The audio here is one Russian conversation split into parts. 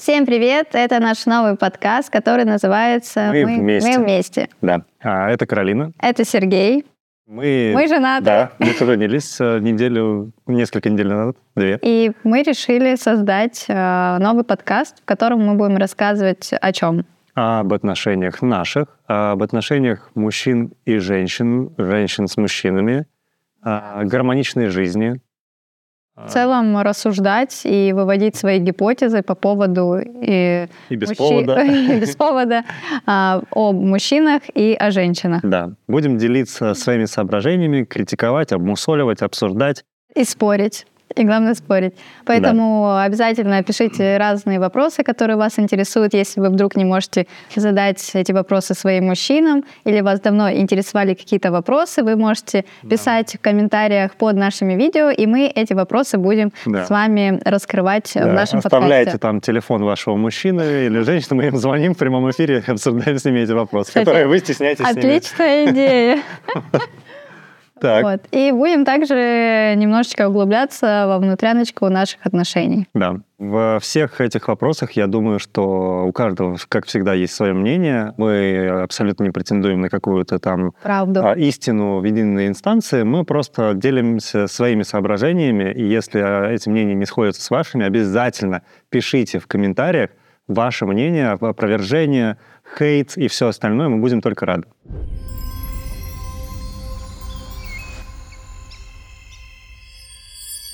Всем привет! Это наш новый подкаст, который называется «Мы, вместе». Мы вместе. Да. А, это Каролина. Это Сергей. Мы, Мы женаты. Да, мы поженились э, неделю, несколько недель назад, две. И мы решили создать э, новый подкаст, в котором мы будем рассказывать о чем? Об отношениях наших, об отношениях мужчин и женщин, женщин с мужчинами, о гармоничной жизни, в целом рассуждать и выводить свои гипотезы по поводу и, И без мужчи- повода. и без повода а, о мужчинах и о женщинах. Да. Будем делиться своими соображениями, критиковать, обмусоливать, обсуждать. И спорить. И главное спорить. Поэтому обязательно пишите разные вопросы, которые вас интересуют, если вы вдруг не можете задать эти вопросы своим мужчинам, или вас давно интересовали какие-то вопросы, вы можете писать в комментариях под нашими видео, и мы эти вопросы будем Да. с вами раскрывать в Да, нашем Оставляйте подкасте. там телефон вашего мужчины или женщины, мы им звоним в прямом эфире обсуждаем с ними эти вопросы, Кстати, которые вы стесняетесь. Отличная идея. Так, Вот. И будем также немножечко углубляться во внутряночку наших отношений. Да. Во всех этих вопросах я думаю, что у каждого, как всегда, есть свое мнение. Мы абсолютно не претендуем на какую-то там Правду. а, истину в единой инстанции. Мы просто делимся своими соображениями. И если а, эти мнения не сходятся с вашими, обязательно пишите в комментариях ваше мнение, опровержение, хейт и все остальное. Мы будем только рады.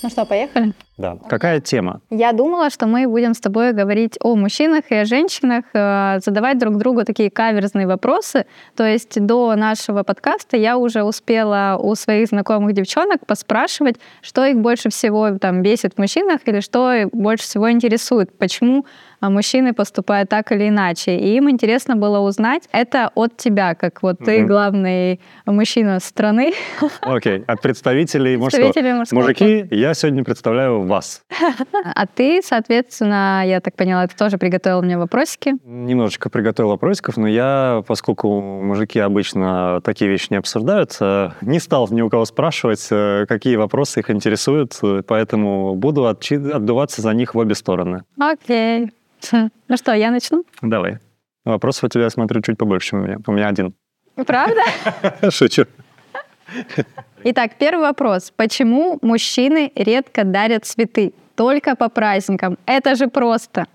Ну что, поехали? Да. Какая тема? Я думала, что мы будем с тобой говорить о мужчинах и о женщинах, э, задавать друг другу такие каверзные вопросы. То есть до нашего подкаста я уже успела у своих знакомых девчонок поспрашивать, что их больше всего там бесит в мужчинах или что больше всего интересует, почему мужчины поступают так или иначе. И им интересно было узнать это от тебя, как вот ты Мгм. главный мужчина страны. Окей. От представителей мужского. Представители мужского Мужики, я сегодня представляю вас. А ты, соответственно, я так поняла, ты тоже приготовил мне вопросики. Немножечко приготовил вопросиков, но я, поскольку мужики обычно такие вещи не обсуждают, э, не стал ни у кого спрашивать, э, какие вопросы их интересуют, э, поэтому буду отчи- отдуваться за них в обе стороны. Окей. Ну что, я начну? Давай. Вопросов у тебя, я смотрю, чуть побольше, чем у меня. У меня один. Правда? Шучу. Итак, первый вопрос. Почему мужчины редко дарят цветы? Только по праздникам. Это же просто.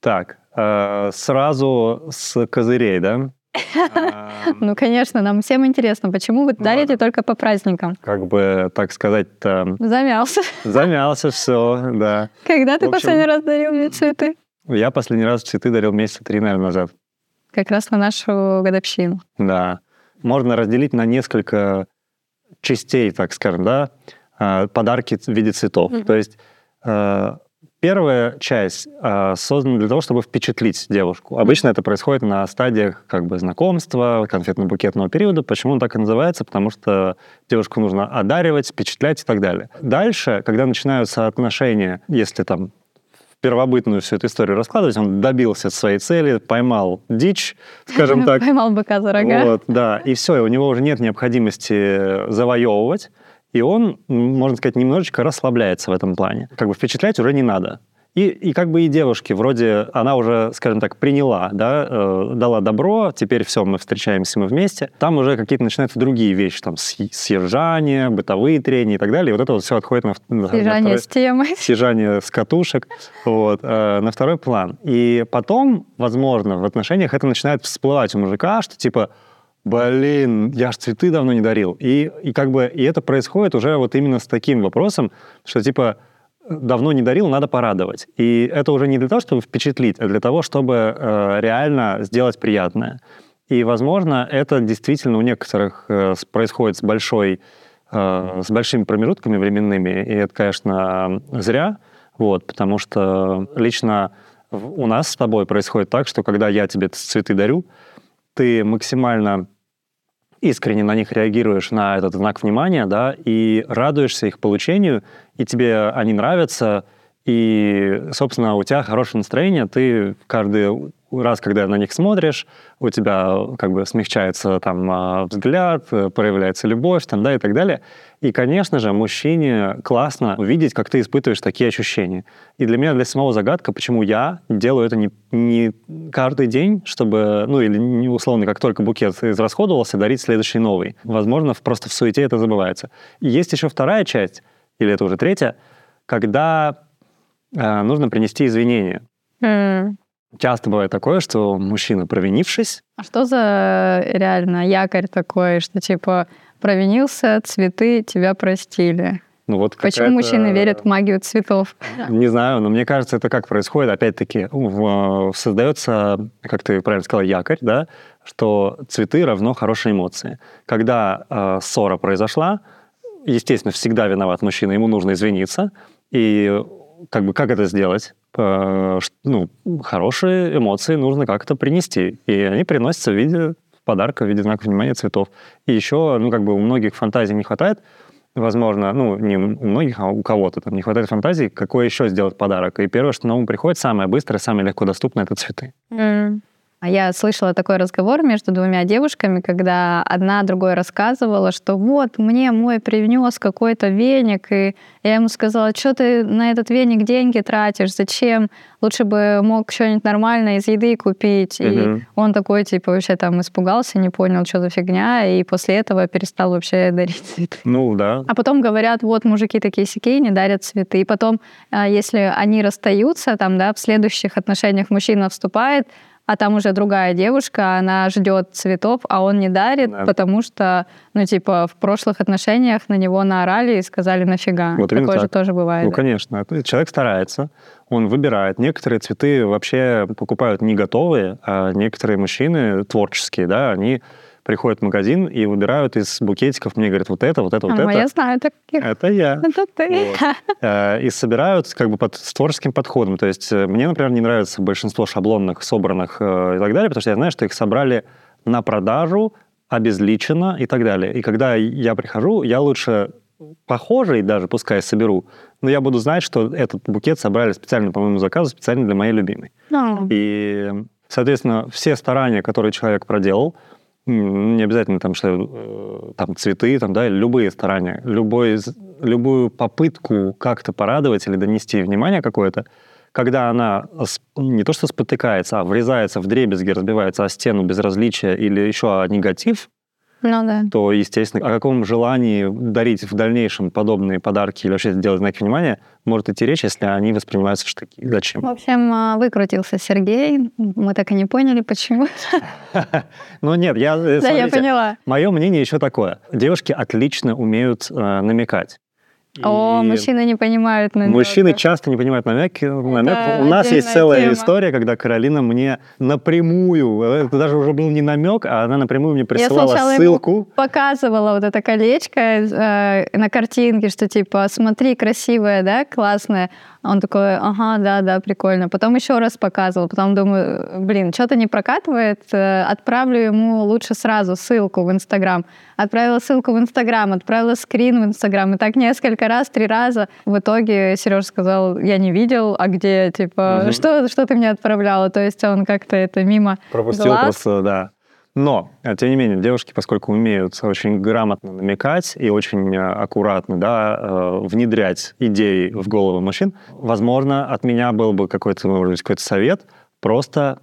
Так, э, сразу с козырей, да? А, Ну, конечно, нам всем интересно, почему вы дарите только по праздникам? Как бы, так сказать Замялся. замялся все, да. Когда ты последний раз дарил мне цветы? Я последний раз цветы дарил месяца три, наверное, назад. Как раз на нашу годовщину. Да. Можно разделить на несколько частей, так скажем, да, э, подарки в виде цветов. То есть э, первая часть э, создана для того, чтобы впечатлить девушку. Обычно это происходит на стадиях как бы знакомства, конфетно-букетного периода. Почему он так и называется? Потому что девушку нужно одаривать, впечатлять и так далее. Дальше, когда начинаются отношения, если там первобытную всю эту историю раскладывать, он добился своей цели, поймал дичь, скажем так, Поймал быка за рога. вот, да, и все, и у него уже нет необходимости завоевывать, и он, можно сказать, немножечко расслабляется в этом плане. Как бы впечатлять уже не надо. И, и как бы и девушке, вроде она уже, скажем так, приняла, да, э, дала добро, теперь все, мы встречаемся, мы вместе. Там уже какие-то начинаются другие вещи, там съ- съезжание, бытовые трения и так далее. И вот это вот все отходит на, в- на- Съезжание второй- с темой. съезжание с катушек вот, э, на второй план. И потом, возможно, в отношениях это начинает всплывать у мужика, что типа, блин, я ж цветы давно не дарил. И, и как бы и это происходит уже вот именно с таким вопросом, что типа давно не дарил, надо порадовать. И это уже не для того, чтобы впечатлить, а для того, чтобы э, реально сделать приятное. И, возможно, это действительно у некоторых э, происходит с большой э, с большими промежутками временными, и это, конечно, зря, вот, потому что лично у нас с тобой происходит так, что когда я тебе цветы дарю, ты максимально искренне на них реагируешь, на этот знак внимания, да, и радуешься их получению, и тебе они нравятся, и, собственно, у тебя хорошее настроение, ты каждый раз, когда на них смотришь, у тебя как бы смягчается там а, взгляд, проявляется любовь, там, да, и так далее. И, конечно же, мужчине классно увидеть, как ты испытываешь такие ощущения. И для меня, для самого загадка, почему я делаю это не, не каждый день, чтобы, ну, или не условно, как только букет израсходовался, дарить следующий новый. Возможно, просто в суете это забывается. И есть еще вторая часть, или это уже третья, когда э, нужно принести извинения. Mm. Часто бывает такое, что мужчина, провинившись... А что за реально якорь такой, что типа провинился, цветы тебя простили? Ну, вот Почему мужчины верят в магию цветов? Не знаю, но мне кажется, это как происходит. Опять-таки, создается, как ты правильно сказала, якорь, да, что цветы равно хорошие эмоции. Когда э, ссора произошла, естественно, всегда виноват мужчина, ему нужно извиниться. И как бы как это сделать? ну, хорошие эмоции нужно как-то принести. И они приносятся в виде подарка, в виде знака внимания цветов. И еще, ну, как бы у многих фантазий не хватает, возможно, ну, не у многих, а у кого-то там не хватает фантазии, какой еще сделать подарок. И первое, что на ум приходит, самое быстрое, самое легко доступное, это цветы. Mm. А я слышала такой разговор между двумя девушками, когда одна другой рассказывала, что вот мне мой привнес какой-то веник, и я ему сказала, что ты на этот веник деньги тратишь, зачем? Лучше бы мог что-нибудь нормальное из еды купить. Uh-huh. И он такой, типа, вообще там испугался, не понял, что за фигня, и после этого перестал вообще дарить цветы. Ну, да. А потом говорят, вот мужики такие сякие, не дарят цветы. И потом, а, если они расстаются, там, да, в следующих отношениях мужчина вступает, а там уже другая девушка, она ждет цветов, а он не дарит, да. потому что, ну, типа, в прошлых отношениях на него наорали и сказали нафига. Вот Такое так. же тоже бывает. Ну, конечно. Человек старается, он выбирает. Некоторые цветы вообще покупают не готовые, а некоторые мужчины творческие, да, они приходят в магазин и выбирают из букетиков, мне говорят, вот это, вот это, вот а, это. я знаю таких. Это я. Это ты. Вот. Э, и собирают как бы под, с творческим подходом. То есть э, мне, например, не нравится большинство шаблонных, собранных э, и так далее, потому что я знаю, что их собрали на продажу, обезличено и так далее. И когда я прихожу, я лучше похожий даже, пускай соберу, но я буду знать, что этот букет собрали специально по моему заказу, специально для моей любимой. No. И, соответственно, все старания, которые человек проделал, не обязательно там, что э, там цветы, там, да, любые старания, любой, любую попытку как-то порадовать или донести внимание какое-то, когда она не то что спотыкается, а врезается в дребезги, разбивается о стену безразличия или еще о негатив, ну, да. то, естественно, о каком желании дарить в дальнейшем подобные подарки или вообще делать знаки внимания может идти речь, если они воспринимаются в штыки. Зачем? В общем, а, выкрутился Сергей. Мы так и не поняли, почему. Ну нет, я... Э, да, я поняла. Мое мнение еще такое. Девушки отлично умеют э, намекать. О, мужчины не понимают намек. Мужчины часто не понимают намеки. намек. У нас есть целая тема. история, когда Каролина мне напрямую, это даже уже был не намек, а она напрямую мне присылала Я ссылку. Показывала вот это колечко э, на картинке, что типа, смотри, красивое, да, классное. Он такой, ага, да, да, прикольно. Потом еще раз показывал, потом думаю, блин, что-то не прокатывает, э, отправлю ему лучше сразу ссылку в Инстаграм. Отправила ссылку в Инстаграм, отправила скрин в Инстаграм, и так несколько раз, три раза. В итоге Сереж сказал, я не видел, а где, типа, угу. что, что ты мне отправляла? То есть он как-то это мимо Пропустил глаз. просто, да. Но, э, тем не менее, девушки, поскольку умеют очень грамотно намекать и очень э, аккуратно да, э, внедрять идеи в головы мужчин, возможно, от меня был бы какой-то, может быть, какой-то совет просто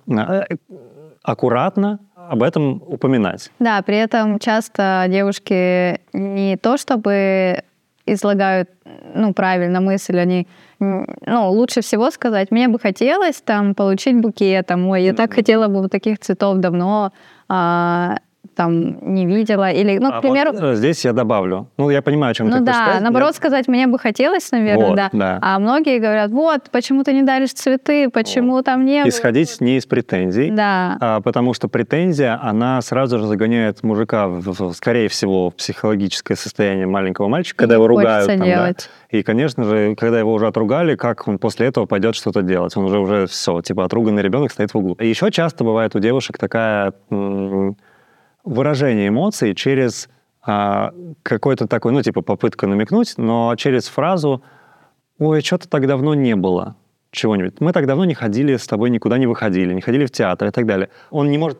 аккуратно об этом упоминать. Да, при этом часто девушки не то чтобы излагают ну, правильно мысль, они ну, лучше всего сказать, мне бы хотелось там получить букет, там, ой, я так хотела бы вот таких цветов давно, а, там не видела. Или, ну, а к примеру... Вот э, здесь я добавлю. Ну, я понимаю, о чем ну, ты да, сказать. наоборот, я... сказать, мне бы хотелось, наверное, вот, да. да. А многие говорят, вот, почему ты не даришь цветы, почему вот. там не Исходить не из претензий. Да. А, потому что претензия, она сразу же загоняет мужика, в, в, скорее всего, в психологическое состояние маленького мальчика, когда его ругают. Там, делать. Да. И, конечно же, когда его уже отругали, как он после этого пойдет что-то делать? Он уже уже все, типа отруганный ребенок стоит в углу. И еще часто бывает у девушек такая выражение эмоций через а, какой-то такой, ну, типа попытка намекнуть, но через фразу ой, что-то так давно не было чего-нибудь. Мы так давно не ходили с тобой, никуда не выходили, не ходили в театр и так далее. Он не может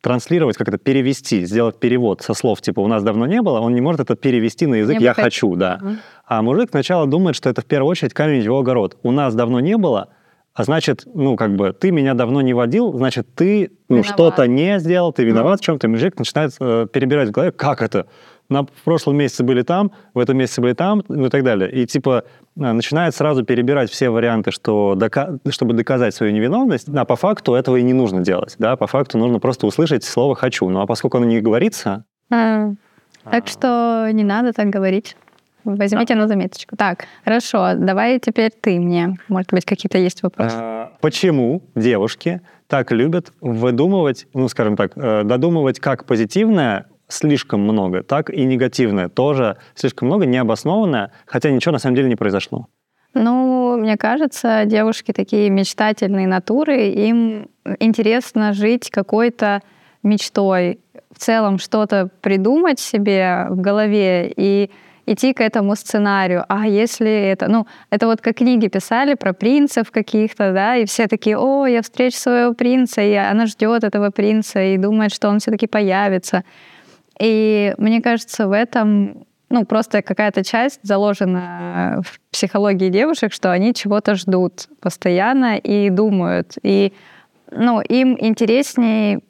транслировать, как это перевести, сделать перевод со слов типа «у нас давно не было», он не может это перевести на язык «я хочу», да. Угу. А мужик сначала думает, что это в первую очередь камень в его огород. «У нас давно не было», а значит, ну, как бы, ты меня давно не водил, значит, ты ну, что-то не сделал, ты виноват mm. в чем-то. Мужик начинает э, перебирать в голове, как это? На прошлом месяце были там, в этом месяце были там, ну и так далее. И типа э, начинает сразу перебирать все варианты, что дока- чтобы доказать свою невиновность, а по факту этого и не нужно делать, да, по факту нужно просто услышать слово «хочу». Ну а поскольку оно не говорится... А, так что не надо так говорить. Возьмите да. на заметочку. Так, хорошо, давай теперь ты мне. Может быть, какие-то есть вопросы. А, почему девушки так любят выдумывать, ну, скажем так, э, додумывать как позитивное слишком много, так и негативное тоже слишком много, необоснованное, хотя ничего на самом деле не произошло? Ну, мне кажется, девушки такие мечтательные натуры, им интересно жить какой-то мечтой, в целом что-то придумать себе в голове и идти к этому сценарию. А если это, ну, это вот как книги писали про принцев каких-то, да, и все такие, о, я встречу своего принца, и она ждет этого принца и думает, что он все-таки появится. И мне кажется, в этом ну, просто какая-то часть заложена в психологии девушек, что они чего-то ждут постоянно и думают. И ну, им интереснее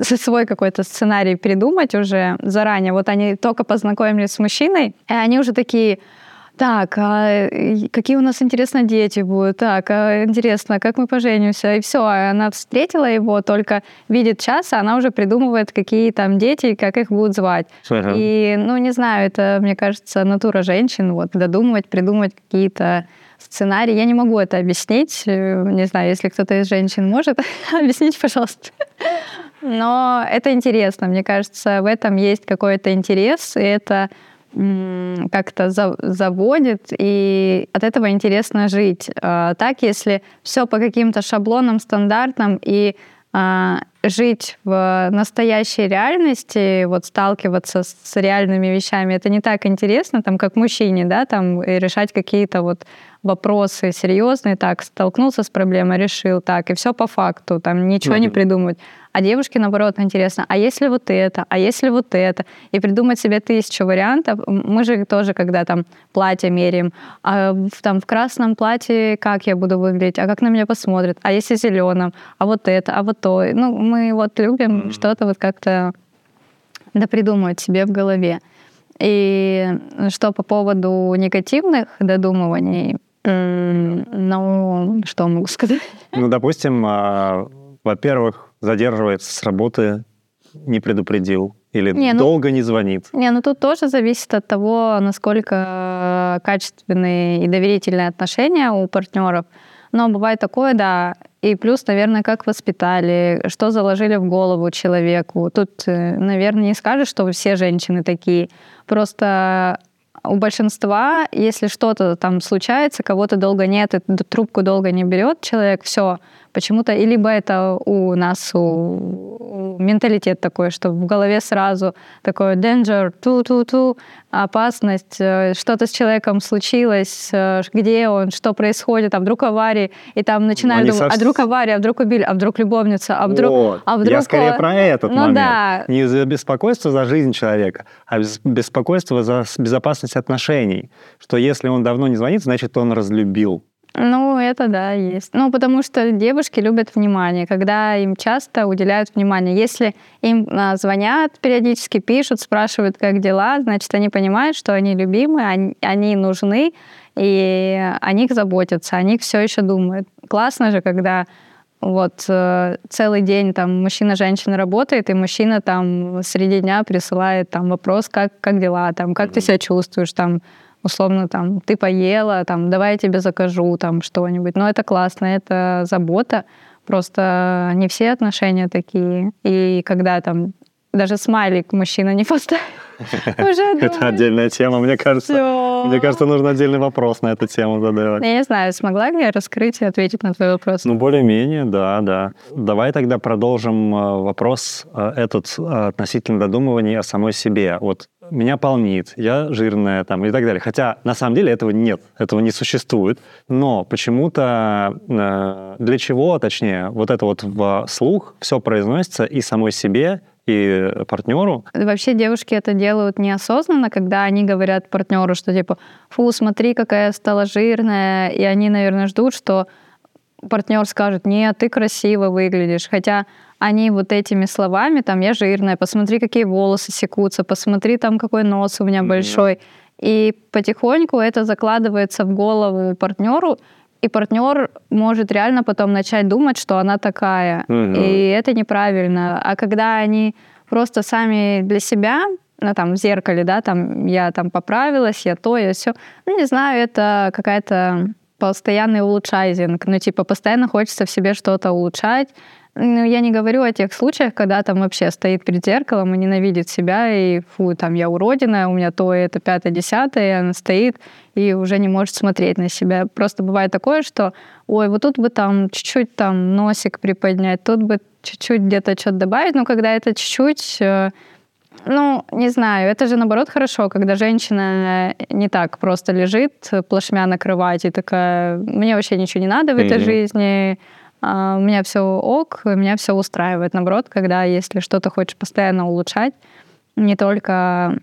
свой какой-то сценарий придумать уже заранее. Вот они только познакомились с мужчиной, и они уже такие, так, а какие у нас, интересно, дети будут? Так, а интересно, как мы поженимся? И все, она встретила его, только видит час, а она уже придумывает, какие там дети и как их будут звать. Ага. И, ну, не знаю, это, мне кажется, натура женщин, вот, додумывать, придумать какие-то сценарии. Я не могу это объяснить. Не знаю, если кто-то из женщин может, объяснить, пожалуйста. Но это интересно, мне кажется, в этом есть какой-то интерес, и это как-то заводит, и от этого интересно жить. А, так, если все по каким-то шаблонам, стандартам, и а, жить в настоящей реальности, вот сталкиваться с реальными вещами, это не так интересно, там, как мужчине, да, там, и решать какие-то вот вопросы серьезные, так, столкнулся с проблемой, решил, так, и все по факту, там, ничего mm-hmm. не придумать. А девушке, наоборот, интересно, а если вот это, а если вот это? И придумать себе тысячу вариантов. Мы же тоже, когда там платье меряем, а там в красном платье как я буду выглядеть, а как на меня посмотрят, а если зеленом, а вот это, а вот то. Ну, мы вот любим mm-hmm. что-то вот как-то да придумывать себе в голове. И что по поводу негативных додумываний, ну, что могу сказать? Ну, допустим, а, во-первых, задерживается с работы, не предупредил, или не, ну, долго не звонит? Не, ну тут тоже зависит от того, насколько качественные и доверительные отношения у партнеров. Но бывает такое, да. И плюс, наверное, как воспитали, что заложили в голову человеку. Тут, э, наверное, не скажешь, что все женщины такие. Просто у большинства, если что-то там случается, кого-то долго нет, трубку долго не берет человек, все, почему-то, и либо это у нас у, у менталитет такой, что в голове сразу такой danger, ту-ту-ту, опасность, э, что-то с человеком случилось, э, где он, что происходит, а вдруг авария, и там начинают думать, совсем... а вдруг авария, а вдруг убили, а вдруг любовница, а вдруг... Вот. А вдруг Я скорее про этот ну, момент. Да. Не за беспокойство за жизнь человека, а беспокойство за безопасность отношений. Что если он давно не звонит, значит, он разлюбил. Ну, это да, есть. Ну, потому что девушки любят внимание, когда им часто уделяют внимание. Если им а, звонят, периодически пишут, спрашивают, как дела, значит, они понимают, что они любимы, они, они нужны, и о них заботятся, о них все еще думают. Классно же, когда вот э, целый день там мужчина-женщина работает, и мужчина там среди дня присылает там вопрос, как, как дела, там, как mm-hmm. ты себя чувствуешь, там, условно, там, ты поела, там, давай я тебе закажу, там, что-нибудь. Но это классно, это забота. Просто не все отношения такие. И когда там даже смайлик мужчина не поставит. Это отдельная тема, мне кажется. Мне кажется, нужно отдельный вопрос на эту тему задавать. Я не знаю, смогла ли я раскрыть и ответить на твой вопрос? Ну, более-менее, да, да. Давай тогда продолжим э, вопрос э, этот э, относительно додумывания о самой себе. Вот меня полнит, я жирная там и так далее. Хотя на самом деле этого нет, этого не существует. Но почему-то э, для чего, точнее, вот это вот в слух все произносится и самой себе, и партнеру. Вообще девушки это делают неосознанно, когда они говорят партнеру, что типа, фу, смотри, какая я стала жирная, и они, наверное, ждут, что партнер скажет, нет, ты красиво выглядишь. Хотя они вот этими словами, там, я жирная, посмотри, какие волосы секутся, посмотри, там, какой нос у меня большой. И потихоньку это закладывается в голову партнеру, и партнер может реально потом начать думать, что она такая. mm И это неправильно. А когда они просто сами для себя, ну, там, в зеркале, да, там, я там поправилась, я то, я все. Ну, не знаю, это какая-то постоянный улучшайзинг. Ну, типа, постоянно хочется в себе что-то улучшать, ну, я не говорю о тех случаях, когда там вообще стоит перед зеркалом и ненавидит себя, и фу, там я уродина, у меня то, это, пятое, десятое, и она стоит и уже не может смотреть на себя. Просто бывает такое, что, ой, вот тут бы там чуть-чуть там носик приподнять, тут бы чуть-чуть где-то что-то добавить, но когда это чуть-чуть э, ну, не знаю, это же наоборот хорошо, когда женщина не так просто лежит плашмя на кровати, такая, мне вообще ничего не надо в этой mm-hmm. жизни, а, у меня все ок, меня все устраивает. Наоборот, когда если что-то хочешь постоянно улучшать, не только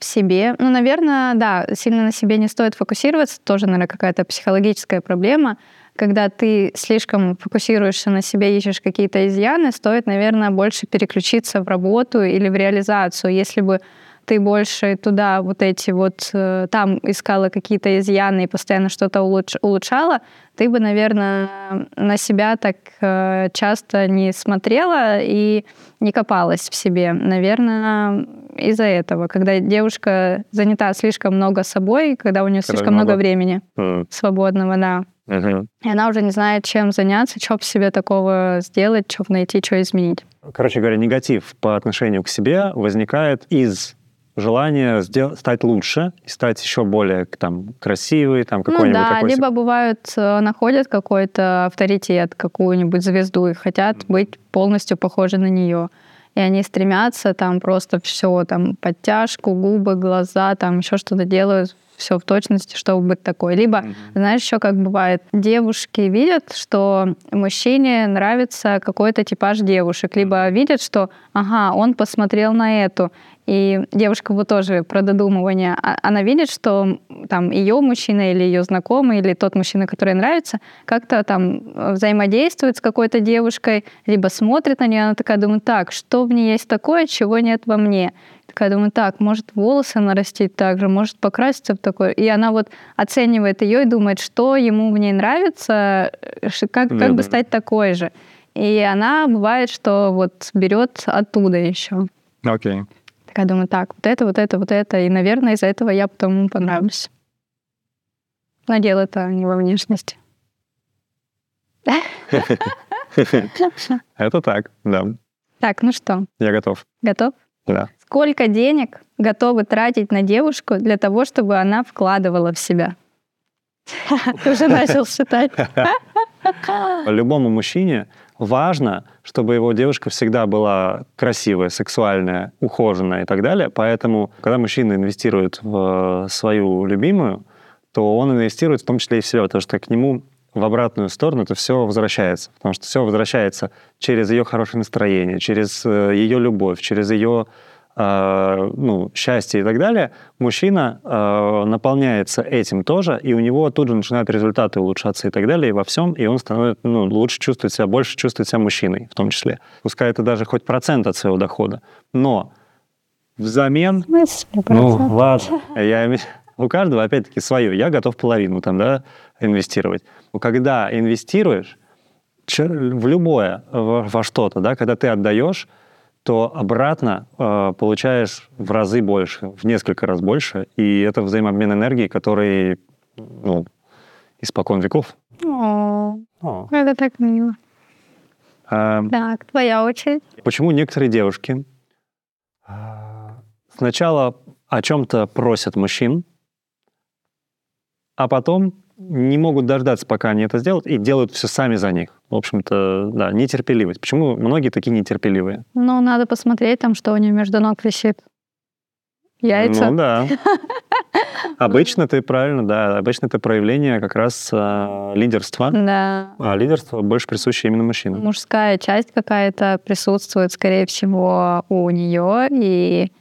в себе. Ну, наверное, да, сильно на себе не стоит фокусироваться. Тоже, наверное, какая-то психологическая проблема. Когда ты слишком фокусируешься на себе, ищешь какие-то изъяны, стоит, наверное, больше переключиться в работу или в реализацию. Если бы ты больше туда вот эти вот, э, там искала какие-то изъяны и постоянно что-то улуч, улучшала, ты бы, наверное, на себя так э, часто не смотрела и не копалась в себе. Наверное, из-за этого, когда девушка занята слишком много собой, когда у нее когда слишком много, много времени mm. свободного, да. Uh-huh. И она уже не знает, чем заняться, что в себе такого сделать, что найти, что изменить. Короче говоря, негатив по отношению к себе возникает из желание сделать, стать лучше и стать еще более там красивой, там какой-нибудь ну, да, такой... либо бывают, э, находят какой-то авторитет, какую-нибудь звезду и хотят быть полностью похожи на нее. И они стремятся там просто все, там подтяжку, губы, глаза, там еще что-то делают, все в точности, чтобы быть такой. Либо, mm-hmm. знаешь, еще как бывает, девушки видят, что мужчине нравится какой-то типаж девушек, либо видят, что, ага, он посмотрел на эту, и девушка вот тоже про додумывание, а, она видит, что там ее мужчина или ее знакомый, или тот мужчина, который нравится, как-то там э, взаимодействует с какой-то девушкой, либо смотрит на нее, она такая думает, так, что в ней есть такое, чего нет во мне? Такая думаю, так, может волосы нарастить так же, может покраситься в такой. И она вот оценивает ее и думает, что ему в ней нравится, э, как, как бы стать такой же. И она бывает, что вот берет оттуда еще. Окей. Okay. Такая думаю, так, вот это, вот это, вот это. И, наверное, из-за этого я потом ему понравлюсь. Но дело это не во внешности. Это так, да. Так, ну что? Я готов. Готов? Да. Сколько денег готовы тратить на девушку для того, чтобы она вкладывала в себя? Ты уже начал считать. Любому мужчине важно, чтобы его девушка всегда была красивая, сексуальная, ухоженная и так далее. Поэтому, когда мужчина инвестирует в свою любимую, то он инвестирует в том числе и в себя, потому что к нему в обратную сторону это все возвращается. Потому что все возвращается через ее хорошее настроение, через э, ее любовь, через ее Э, ну, счастье и так далее, мужчина э, наполняется этим тоже, и у него тут же начинают результаты улучшаться и так далее, и во всем, и он становится, ну, лучше чувствует себя, больше чувствует себя мужчиной в том числе. Пускай это даже хоть процент от своего дохода. Но взамен... В смысле Ну, ладно. Я, у каждого, опять-таки, свое. Я готов половину там, да, инвестировать. Когда инвестируешь в любое, во что-то, да, когда ты отдаешь, то обратно э, получаешь в разы больше, в несколько раз больше. И это взаимообмен энергии, который, ну, испокон веков. О, О. это так мило. А, так, твоя очередь. Почему некоторые девушки а, сначала о чем-то просят мужчин, а потом не могут дождаться, пока они это сделают, и делают все сами за них. В общем-то, да, нетерпеливость. Почему многие такие нетерпеливые? Ну, надо посмотреть там, что у них между ног висит. яйца. Ну да. Обычно ты правильно, да. Обычно это проявление как раз э, лидерства. Да. А лидерство больше присуще именно мужчинам. Мужская часть какая-то присутствует, скорее всего, у нее, и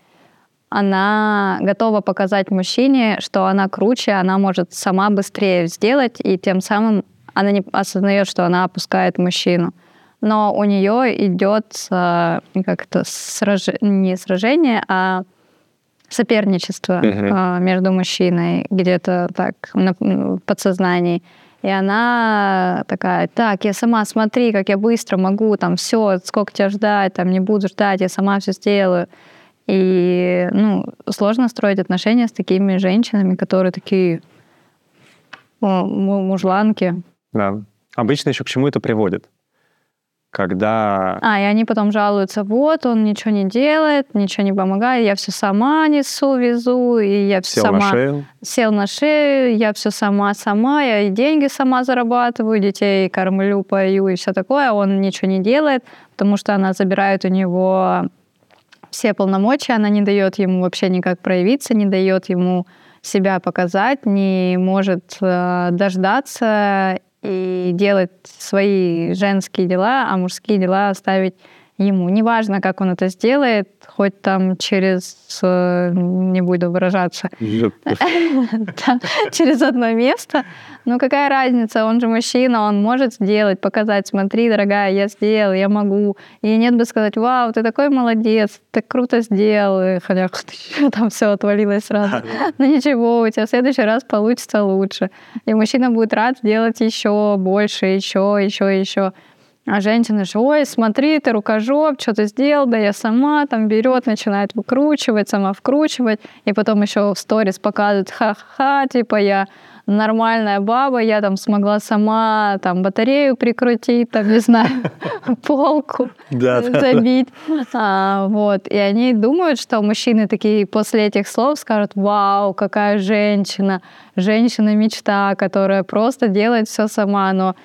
она готова показать мужчине, что она круче, она может сама быстрее сделать, и тем самым она не осознает, что она опускает мужчину. Но у нее идет э, как-то сраж... не сражение, а соперничество uh-huh. между мужчиной где-то так в подсознании. И она такая, так, я сама, смотри, как я быстро могу, там, все, сколько тебя ждать, там, не буду ждать, я сама все сделаю. И, ну, сложно строить отношения с такими женщинами, которые такие мужланки. Да. Обычно еще к чему это приводит? когда... А, и они потом жалуются, вот, он ничего не делает, ничего не помогает, я все сама несу, везу, и я все Сел сама... на шею. Сел на шею, я все сама-сама, я и деньги сама зарабатываю, детей кормлю, пою и все такое, а он ничего не делает, потому что она забирает у него все полномочия, она не дает ему вообще никак проявиться, не дает ему себя показать, не может э, дождаться и делать свои женские дела, а мужские дела оставить ему. Неважно, как он это сделает, хоть там через, э, не буду выражаться, через одно место. Но какая разница, он же мужчина, он может сделать, показать, смотри, дорогая, я сделал, я могу. И нет бы сказать, вау, ты такой молодец, ты круто сделал, хотя там все отвалилось сразу. Ну ничего, у тебя в следующий раз получится лучше. И мужчина будет рад сделать еще больше, еще, еще, еще. А женщина же, ой, смотри, ты рукожоп, что ты сделал, да я сама, там берет, начинает выкручивать, сама вкручивать, и потом еще в сторис показывает, ха-ха, типа я нормальная баба, я там смогла сама там батарею прикрутить, там, не знаю, полку забить. А, вот. И они думают, что мужчины такие после этих слов скажут, вау, какая женщина, женщина-мечта, которая просто делает все сама, но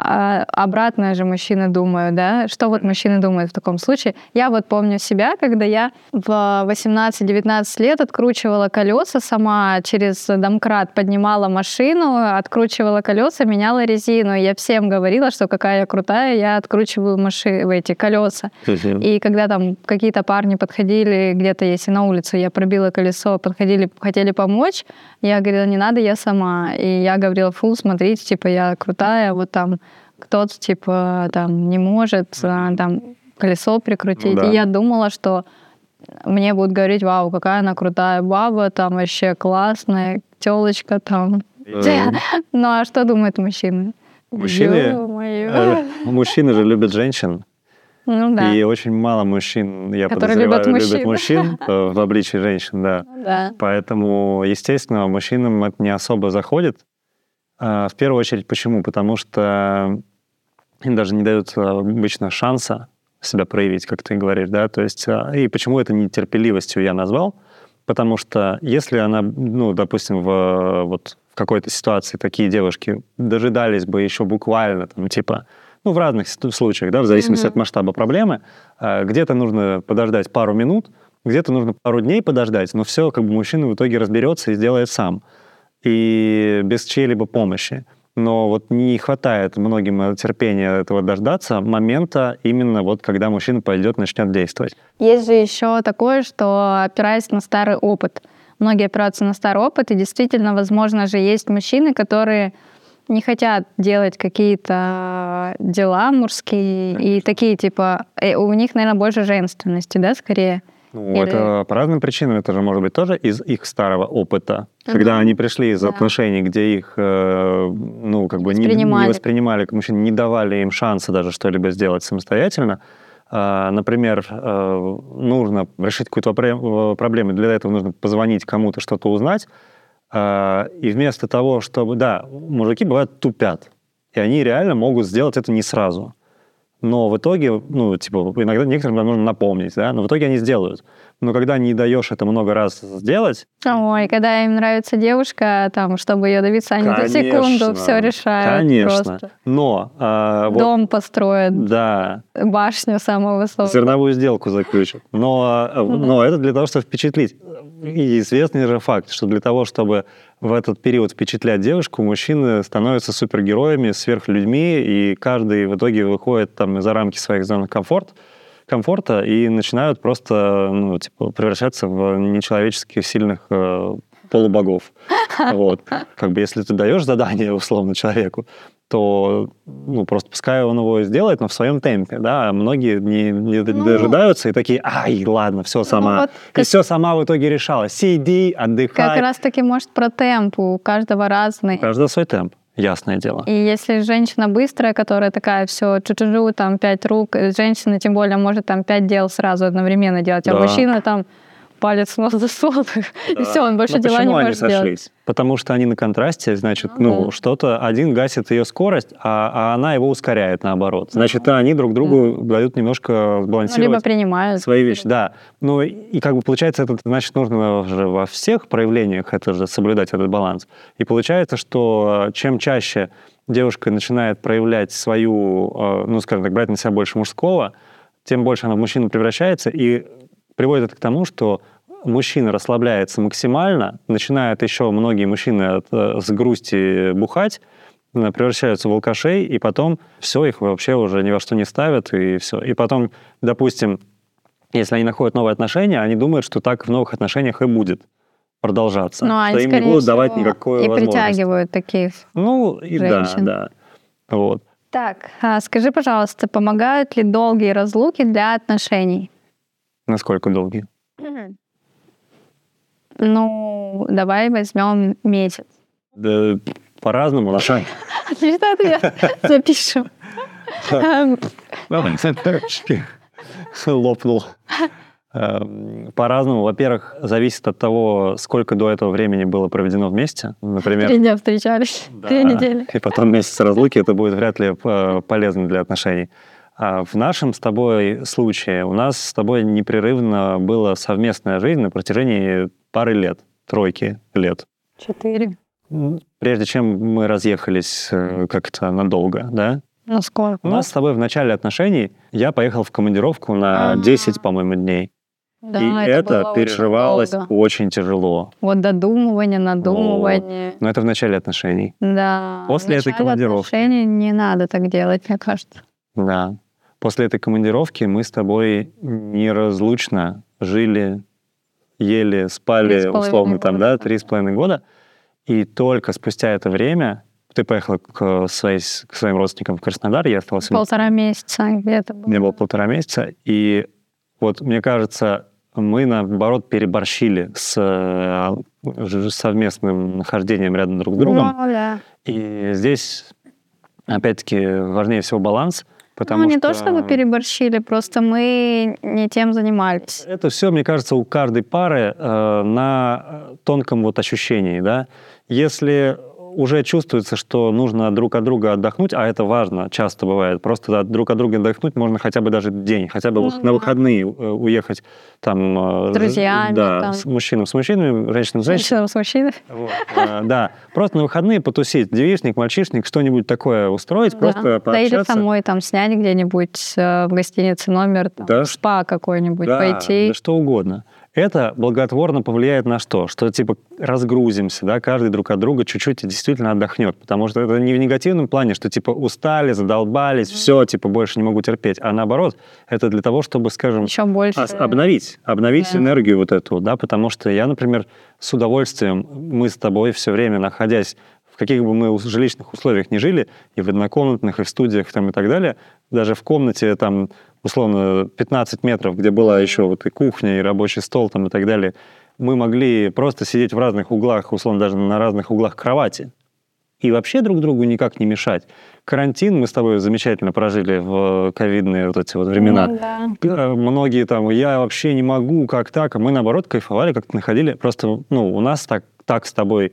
а обратное же мужчины думают, да? Что вот мужчины думают в таком случае? Я вот помню себя, когда я в 18-19 лет откручивала колеса сама через домкрат, поднимала машину, откручивала колеса, меняла резину. Я всем говорила, что какая я крутая, я откручиваю машины, эти колеса. И когда там какие-то парни подходили, где-то если на улицу я пробила колесо, подходили, хотели помочь, я говорила, не надо, я сама. И я говорила, фу, смотрите, типа, я крутая, вот там кто-то, типа, там, не может а, там колесо прикрутить. Ну, да. И я думала, что мне будут говорить, вау, какая она крутая баба, там вообще классная, телочка там. Ну а что думают мужчины? Мужчины, э, мужчины же любят женщин. Ну да. И очень мало мужчин, я Которые подозреваю, любят мужчин, любят мужчин э, в обличии женщин, да. да. Поэтому, естественно, мужчинам это не особо заходит. А, в первую очередь, почему? Потому что им даже не дают а, обычно шанса себя проявить, как ты говоришь, да, то есть, а, и почему это нетерпеливостью я назвал, потому что если она, ну, допустим, в, вот, в какой-то ситуации такие девушки дожидались бы еще буквально, там, типа, ну, в разных случаях, да, в зависимости mm-hmm. от масштаба проблемы, где-то нужно подождать пару минут, где-то нужно пару дней подождать, но все, как бы мужчина в итоге разберется и сделает сам и без чьей-либо помощи. Но вот не хватает многим терпения этого дождаться момента именно вот когда мужчина пойдет, начнет действовать. Есть же еще такое, что опираясь на старый опыт. Многие опираются на старый опыт, и действительно, возможно же, есть мужчины, которые не хотят делать какие-то дела мужские, Конечно. и такие, типа, э, у них, наверное, больше женственности, да, скорее. Ну, Или... это по разным причинам. Это же может быть тоже из их старого опыта. uh Когда они пришли из да. отношений, где их, э, ну, как бы не, не воспринимали как мужчин, не давали им шанса даже что-либо сделать самостоятельно. А, например, э, нужно решить какую-то проблему, для этого нужно позвонить кому-то, что-то узнать. И вместо того, чтобы... Да, мужики бывают тупят. И они реально могут сделать это не сразу но в итоге, ну, типа, иногда некоторым нужно напомнить, да, но в итоге они сделают. Но когда не даешь это много раз сделать... Ой, когда им нравится девушка, там, чтобы ее добиться, они конечно, за секунду все решают Конечно, просто. но... А, Дом вот, построят. Да. Башню самую высокую. Зерновую сделку заключат. Но, mm-hmm. но это для того, чтобы впечатлить. И известный же факт, что для того, чтобы в этот период впечатлять девушку, мужчины становятся супергероями, сверхлюдьми, и каждый в итоге выходит там за рамки своих зон комфорт, комфорта и начинают просто ну, типа, превращаться в нечеловеческих сильных э, полубогов. Вот. Как бы если ты даешь задание условно человеку, то ну, просто пускай он его сделает, но в своем темпе, да, а многие не, не ну, дожидаются и такие, ай, ладно, все сама. Ну, вот, и как... все сама в итоге решала. Сиди, отдыхай. Как раз-таки, может, про темп у каждого разный. У каждого свой темп. Ясное дело. И если женщина быстрая, которая такая, все, чу-чу-чу, там, пять рук, женщина, тем более, может там пять дел сразу одновременно делать, да. а мужчина там палец в нос засунул, да. и все, он больше Но дела не может сошлись? делать. Потому что они на контрасте, значит, ну, ну что-то, один гасит ее скорость, а, а она его ускоряет наоборот. Значит, ну, они друг другу да. дают немножко сбалансировать ну, либо принимают. свои вещи. Да. Ну, и как бы получается, это значит, нужно же во всех проявлениях это же соблюдать этот баланс. И получается, что чем чаще девушка начинает проявлять свою, э, ну, скажем так, брать на себя больше мужского, тем больше она в мужчину превращается, и приводит это к тому, что мужчина расслабляется максимально, начинают еще многие мужчины от, э, с грусти бухать, э, превращаются в алкашей, и потом все, их вообще уже ни во что не ставят, и все. И потом, допустим, если они находят новые отношения, они думают, что так в новых отношениях и будет продолжаться. Ну, а что им не будут давать никакой и притягивают таких Ну, и женщин. да, да. Вот. Так, а скажи, пожалуйста, помогают ли долгие разлуки для отношений? Насколько долгие? Ну, давай возьмем месяц. Да, по-разному, Лошань. Отличный ответ. Запишем. Лопнул. Эм, по-разному. Во-первых, зависит от того, сколько до этого времени было проведено вместе. Например, Три дня встречались, да, две недели. И потом месяц разлуки, это будет вряд ли э, полезно для отношений. А в нашем с тобой случае у нас с тобой непрерывно была совместная жизнь на протяжении пары лет, тройки лет. Четыре. Прежде чем мы разъехались э, как-то надолго, да? Насколько? У нас с тобой в начале отношений я поехал в командировку на А-а-а. 10, по-моему, дней. Да, и это, это переживалось очень, очень тяжело. Вот додумывание, надумывание. Вот. Но это в начале отношений. Да. После этой командировки. отношений не надо так делать, мне кажется. Да. После этой командировки мы с тобой неразлучно жили, ели, спали, условно, там, да, три с половиной года. И только спустя это время ты поехала к, своей, к своим родственникам в Краснодар, я остался... Полтора месяца где-то было. Мне было полтора месяца. И вот, мне кажется, мы, наоборот, переборщили с э, совместным нахождением рядом друг с другом. Ну, да. И здесь, опять-таки, важнее всего баланс — Потому ну, не что... то, чтобы переборщили, просто мы не тем занимались. Это все, мне кажется, у каждой пары э, на тонком вот ощущении, да. Если уже чувствуется, что нужно друг от друга отдохнуть, а это важно, часто бывает. Просто друг от друга отдохнуть можно хотя бы даже день, хотя бы ну, на выходные э, уехать там... С друзьями. Да, там. с мужчинами с мужчинами, женщинам с женщинами. с мужчинами. Вот, э, да, просто на выходные потусить, девичник, мальчишник, что-нибудь такое устроить, да. просто пообщаться. Да или самой там снять где-нибудь э, в гостинице номер, там, да. спа какой-нибудь, да, пойти. Да, что угодно это благотворно повлияет на что? Что типа разгрузимся, да, каждый друг от друга чуть-чуть и действительно отдохнет, потому что это не в негативном плане, что типа устали, задолбались, все, типа больше не могу терпеть, а наоборот, это для того, чтобы, скажем, еще больше. обновить, обновить да. энергию вот эту, да, потому что я, например, с удовольствием мы с тобой все время находясь в каких бы мы жилищных условиях не жили, и в однокомнатных, и в студиях там и так далее, даже в комнате там условно 15 метров, где была еще вот и кухня, и рабочий стол там и так далее, мы могли просто сидеть в разных углах, условно даже на разных углах кровати, и вообще друг другу никак не мешать. Карантин мы с тобой замечательно прожили в ковидные вот эти вот времена. Ну, да. Э, многие там, я вообще не могу, как так, а мы наоборот кайфовали, как-то находили. Просто, ну, у нас так, так с тобой Э,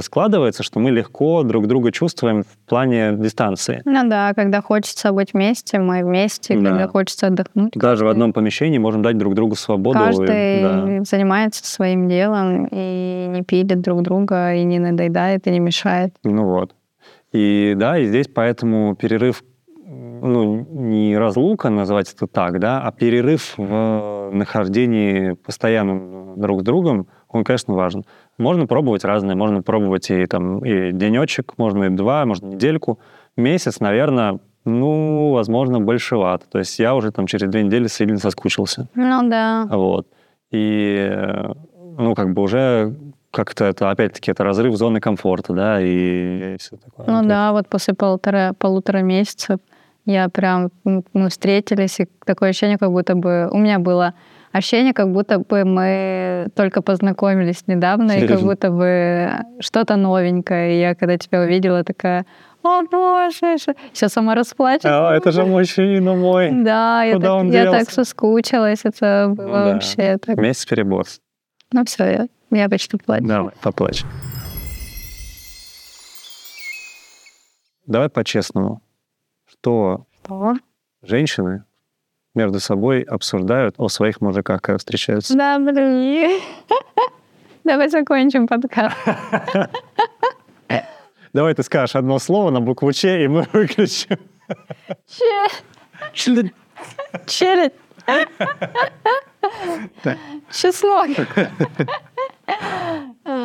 складывается, что мы легко друг друга чувствуем в плане дистанции. Ну да, когда хочется быть вместе, мы вместе, да. когда хочется отдохнуть. Даже в одном помещении можем дать друг другу свободу. Каждый да. занимается своим делом и не пилит друг друга, и не надоедает, и не мешает. Ну вот. И да, и здесь поэтому перерыв ну, не разлука, называть это так, да, а перерыв в нахождении постоянным друг с другом, он, конечно, важен. Можно пробовать разные, можно пробовать и там и денечек, можно и два, можно недельку. Месяц, наверное, ну, возможно, большевато. То есть я уже там через две недели сильно соскучился. Ну да. Вот. И, ну, как бы уже как-то это, опять-таки, это разрыв зоны комфорта, да, и, все такое. Ну да, вот после полутора, полутора месяцев я прям, мы встретились, и такое ощущение, как будто бы у меня было ощущение, как будто бы мы только познакомились недавно, и как Серьезно? будто бы что-то новенькое. И я, когда тебя увидела, такая, о боже, сейчас сама расплачусь. А, это же мужчина мой. Да, я Куда так, он я так делся? соскучилась, это было Ну да. вообще так. Месяц перебор. Ну все, я, я почти плачу. Давай, поплачь. Давай по-честному. Что Что? женщины между собой обсуждают о своих мужиках, когда встречаются? Да, блин. Давай закончим подкаст. Давай ты скажешь одно слово на букву Ч, и мы выключим. Че- Челядь. Чеснок.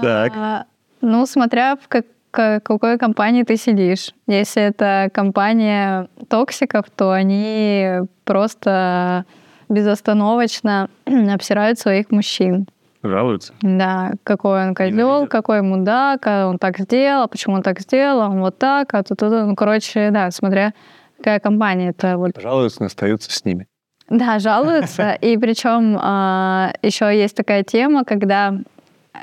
Так. А, Ну, смотря в как- ка- какой компании ты сидишь. Если это компания токсиков, то они просто безостановочно обсирают своих мужчин. Жалуются? Да, какой он козел, какой мудак, а он так сделал, почему он так сделал, он вот так, а тут, тут, ну, короче, да, смотря какая компания это Жалуются, но остаются с ними. да, жалуются. И причем еще есть такая тема, когда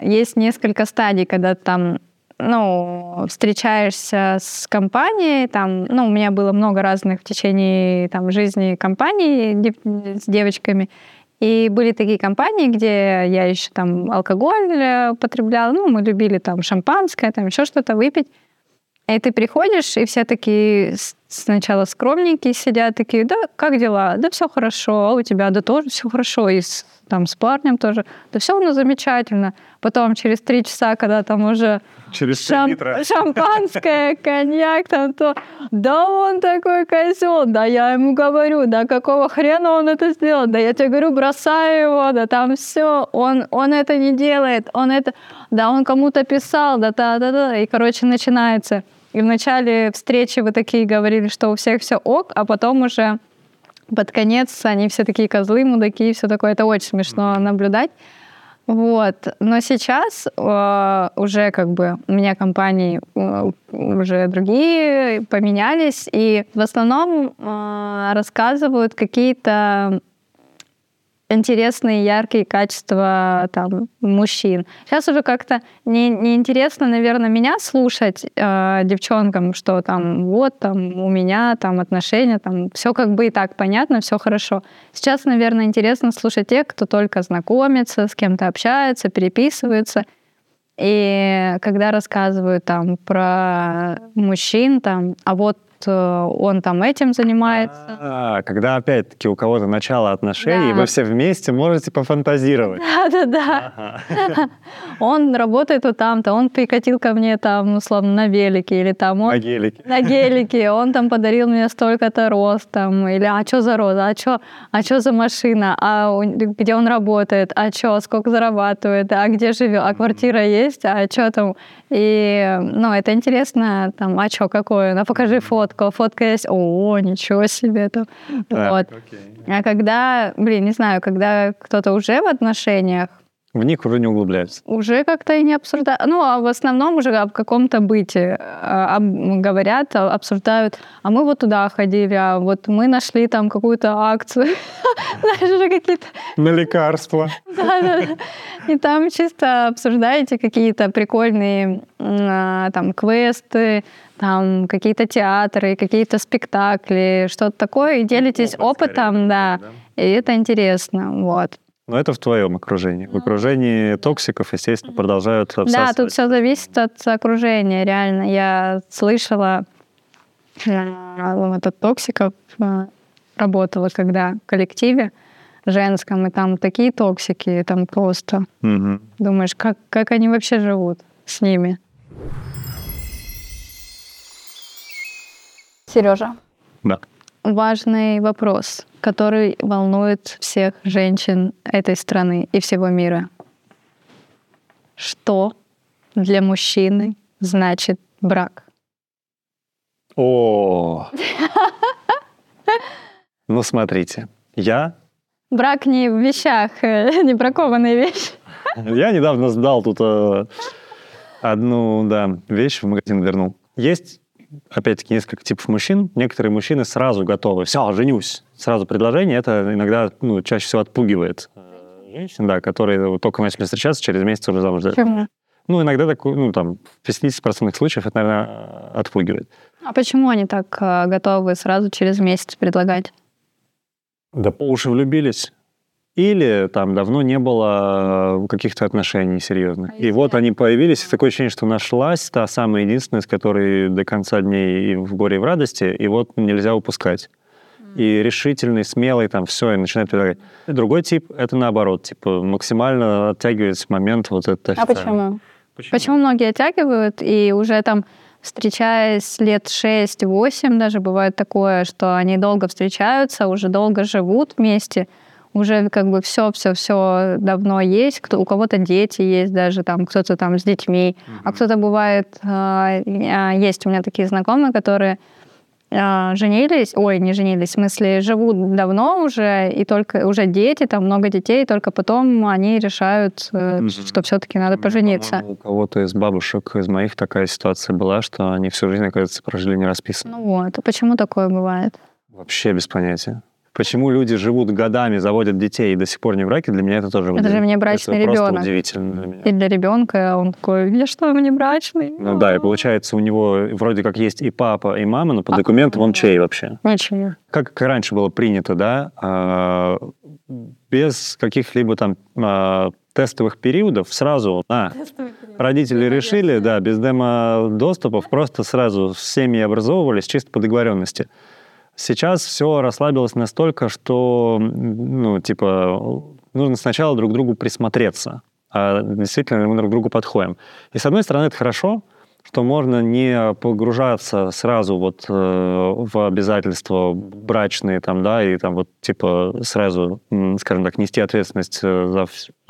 есть несколько стадий, когда там ну, встречаешься с компанией, там, ну, у меня было много разных в течение там, жизни компаний с девочками, и были такие компании, где я еще там алкоголь э, употребляла, ну, мы любили там шампанское, там еще что-то выпить. И ты приходишь, и все такие сначала скромненькие сидят, такие, да, как дела? Да все хорошо, а у тебя, да тоже все хорошо, и там с парнем тоже, да все у нас замечательно. Потом через три часа, когда там уже Через шам- шампанское, коньяк, там то, да он такой козел, да я ему говорю, да какого хрена он это сделал, да я тебе говорю, бросай его, да там все, он, он это не делает, он это, да он кому-то писал, да да да да, и короче начинается. И в начале встречи вы такие говорили, что у всех все ок, а потом уже под конец они все такие козлы, мудаки и все такое. Это очень смешно наблюдать. Вот. Но сейчас э, уже как бы у меня компании э, уже другие поменялись, и в основном э, рассказывают какие-то интересные, яркие качества там, мужчин. Сейчас уже как-то не, неинтересно, наверное, меня слушать э, девчонкам, что там вот там у меня там отношения, там все как бы и так понятно, все хорошо. Сейчас, наверное, интересно слушать тех, кто только знакомится, с кем-то общается, переписывается. И когда рассказывают там про мужчин, там, а вот он там этим занимается. А, когда опять-таки у кого-то начало отношений, Да. вы все вместе можете пофантазировать. Да-да-да. Ага. Он работает вот там-то, он прикатил ко мне там, условно, на велике, или там он На гелике. на гелике, он там подарил мне столько-то роз, там, или а что за роза, а что а чё за машина, а у- где он работает, а что, сколько зарабатывает, а где живет, а квартира есть, а что там. И, ну, это интересно, там, а что, какое, ну, покажи фотку, фотка есть, о, ничего себе, там. Так, Вот. окей. А когда, блин, не знаю, когда кто-то уже в отношениях, В них уже не углубляются. уже как-то и не обсуждают. Ну, а в основном уже об каком-то быте а, об- говорят, а, обсуждают. А мы вот туда ходили, а вот мы нашли там какую-то акцию. Знаешь, уже какие-то... На лекарства. Да-да-да. И там чисто обсуждаете какие-то прикольные а, там квесты, там какие-то театры, какие-то спектакли, что-то такое, и делитесь Опыт скорее, опытом, да. И это интересно, вот. Но это в твоем окружении. В окружении токсиков, естественно, продолжают Да, обсасывать. тут все зависит от окружения, реально. Я слышала, э, этот токсиков э, работала, когда в коллективе женском, и там такие токсики, там просто Мгм. думаешь, как, как они вообще живут с ними. Сережа, Да. важный вопрос, который волнует всех женщин этой страны и всего мира. Что для мужчины значит брак? О, ну смотрите, я Брак не в вещах, э, не бракованная вещь. Я недавно сдал тут э, одну, да, вещь в магазин вернул. Есть, опять-таки, несколько типов мужчин. Некоторые мужчины сразу готовы. Все, женюсь. Сразу предложение. Это иногда, ну, чаще всего отпугивает э, женщин, да, которые только начали встречаться, через месяц уже замуж. Почему? Ну, иногда такой, ну, там, в 50% случаев это, наверное, отпугивает. А почему они так э, готовы сразу через месяц предлагать? Да по уши влюбились. Или там давно не было э, каких-то отношений серьезных. А И вот они появились, и такое ощущение, что нашлась та самая единственная, с которой до конца дней и в горе, и в радости, и вот нельзя упускать. И решительный, смелый, там все, и начинает предлагать. И другой тип — это наоборот, типа максимально оттягивать момент вот этот А официальный. почему? Почему многие оттягивают и уже там встречаясь лет 6-8, даже бывает такое, что они долго встречаются, уже долго живут вместе, уже как бы все, все, все давно есть, кто, у кого-то дети есть даже, там кто-то там с детьми, а кто-то бывает, а, а, есть у меня такие знакомые, которые а, женились, ой, не женились, в смысле, живут давно уже, и только уже дети, там много детей, и только потом они решают, э, Мгм. что все-таки надо пожениться. У кого-то из бабушек, из моих такая ситуация была, что они всю жизнь, оказывается, прожили не расписано. Ну вот, а почему такое бывает? Вообще без понятия. Почему люди живут годами, заводят детей и до сих пор не в браке, для меня это тоже Это удивительно. же внебрачный Это просто ребенок. удивительно для меня. И для ребенка он такой, я что, не брачный? Ну да, и получается, у него вроде как есть и папа, и мама, но по А, документам он да. чей вообще? Ничего. Как, как раньше было принято, да, а, без каких-либо там а, тестовых периодов сразу, а, родители решили, да, без демо-доступов, просто сразу семьи образовывались чисто по договоренности. Сейчас все расслабилось настолько, что, ну, типа, нужно сначала друг к другу присмотреться, а действительно мы друг к другу подходим. И, с одной стороны, это хорошо, что можно не погружаться сразу вот э, в обязательства брачные там, да, и там вот типа сразу, скажем так, нести ответственность э, за,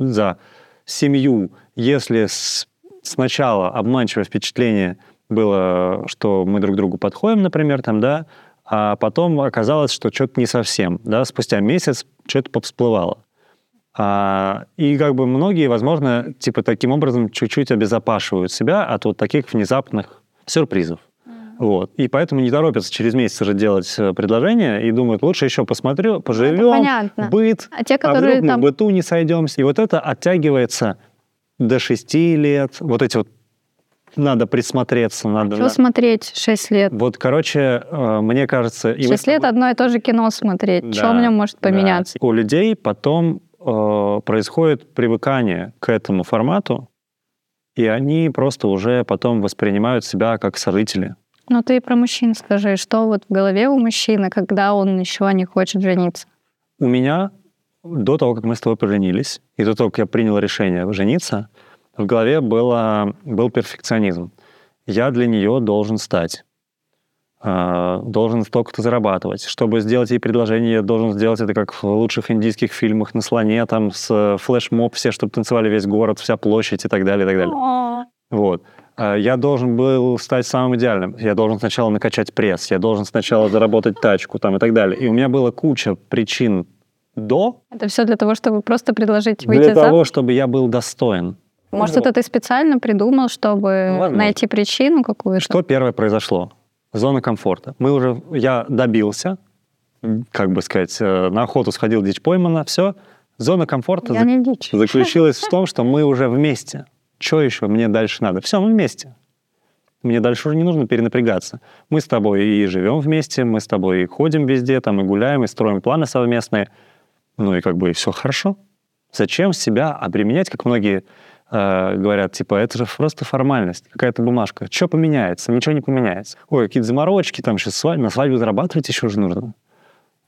за семью, если с- сначала обманчивое впечатление было, что мы друг другу подходим, например, там, да, а потом оказалось, что что-то не совсем, да, спустя месяц что-то повсплывало. А, и как бы многие, возможно, типа таким образом чуть-чуть обезопашивают себя от вот таких внезапных сюрпризов. Вот. И поэтому не торопятся через месяц уже делать э, предложение и думают, лучше еще посмотрю, поживем, понятно. быт, А те, а которые вдруг мы там... быту не сойдемся. И вот это оттягивается до 6 лет. Вот эти вот надо присмотреться, надо... Что смотреть 6 лет? Вот, короче, э, мне кажется... и мы 6 с лет тобой- одно и то же кино смотреть. Да, Что в нем может да. поменяться? У людей потом э, происходит привыкание к этому формату, и они просто уже потом воспринимают себя как сожители. Ну ты про мужчин скажи, что вот в голове у мужчины, когда он еще не хочет жениться? У меня до того, как мы с тобой поженились, и до того, как я принял решение жениться, в голове было, был перфекционизм. Я для нее должен стать. э, Должен столько-то зарабатывать. Чтобы сделать ей предложение, я должен сделать это как в лучших индийских фильмах на слоне, там с э, флешмоб все, чтобы танцевали весь город, вся площадь и так далее, и так далее. Вот. А Я должен был стать самым идеальным. Я должен сначала накачать пресс, я должен сначала заработать тачку там, и так далее. И у меня была куча причин до, Это все для того, чтобы просто предложить выйти для замуж? того, чтобы я был достоин. Может, Вот. это ты специально придумал, чтобы Возможно. найти причину какую-то? Что первое произошло? Зона комфорта. Мы уже, я добился, как бы сказать, э, на охоту сходил, дичь поймана, все. Зона комфорта Я не дичь. заключилась в том, что мы уже вместе. Что еще мне дальше надо? Все, мы вместе. Мне дальше уже не нужно перенапрягаться. Мы с тобой и живем вместе, мы с тобой и ходим везде, там и гуляем, и строим планы совместные. Ну и как бы все хорошо. Зачем себя обременять, как многие э, говорят, типа, это же просто формальность, какая-то бумажка. Что поменяется? Ничего не поменяется. Ой, какие-то заморочки, там сейчас свадьба, на свадьбу зарабатывать еще же нужно.